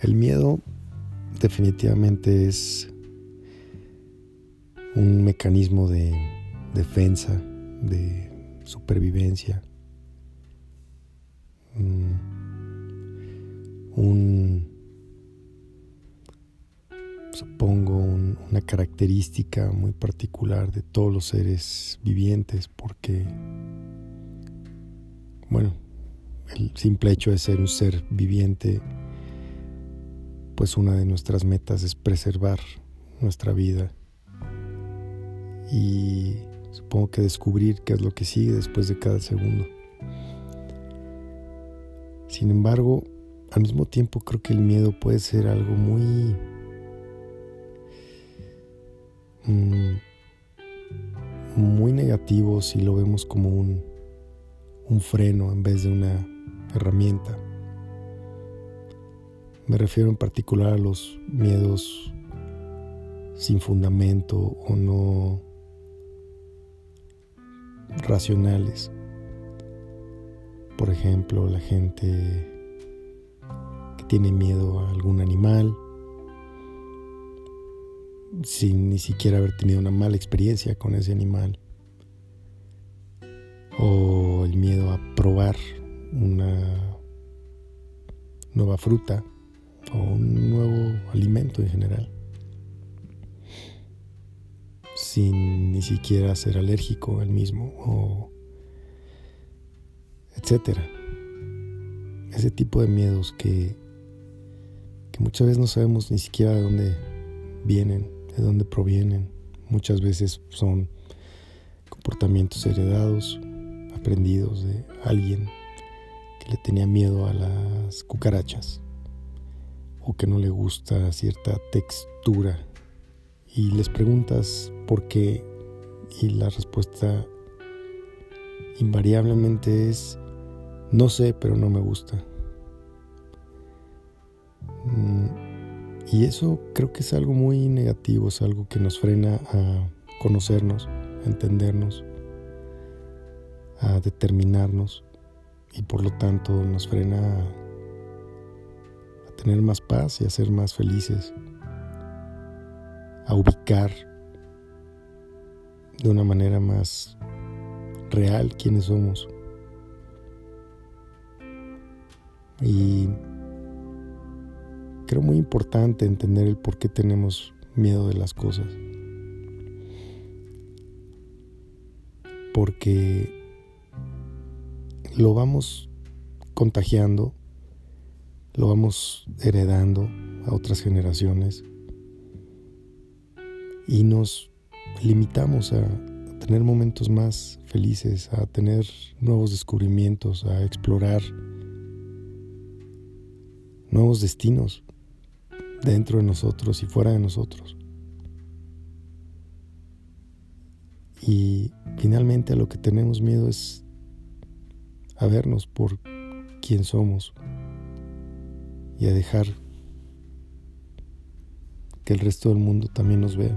El miedo definitivamente es un mecanismo de defensa, de supervivencia, mm, un, supongo, una característica muy particular de todos los seres vivientes, porque, bueno, el simple hecho de ser un ser viviente, pues una de nuestras metas es preservar nuestra vida y supongo que descubrir qué es lo que sigue después de cada segundo. Sin embargo, al mismo tiempo creo que el miedo puede ser algo muy... Mm, muy negativo si lo vemos como un, un freno en vez de una herramienta. Me refiero en particular a los miedos sin fundamento o no racionales. Por ejemplo, la gente que tiene miedo a algún animal sin ni siquiera haber tenido una mala experiencia con ese animal. O el miedo a probar una nueva fruta alimento en general, sin ni siquiera ser alérgico al mismo o etcétera. Ese tipo de miedos que, que muchas veces no sabemos ni siquiera de dónde vienen, de dónde provienen. Muchas veces son comportamientos heredados, aprendidos de alguien le tenía miedo a las cucarachas o que no le gusta cierta textura y les preguntas por qué y la respuesta invariablemente es no sé, pero no me gusta. Mm, y eso creo que es algo muy negativo, es algo que nos frena a conocernos, a entendernos, a determinarnos y por lo tanto nos frena a, tener más paz y a ser más felices, a ubicar de una manera más real quiénes somos. Y creo muy importante entender el por qué tenemos miedo de las cosas. Porque lo vamos contagiando, lo vamos heredando a otras generaciones y nos limitamos a tener momentos más felices, a tener nuevos descubrimientos, a explorar nuevos destinos dentro de nosotros y fuera de nosotros. Y finalmente a lo que tenemos miedo es a vernos por quién somos y a dejar que el resto del mundo también nos vea.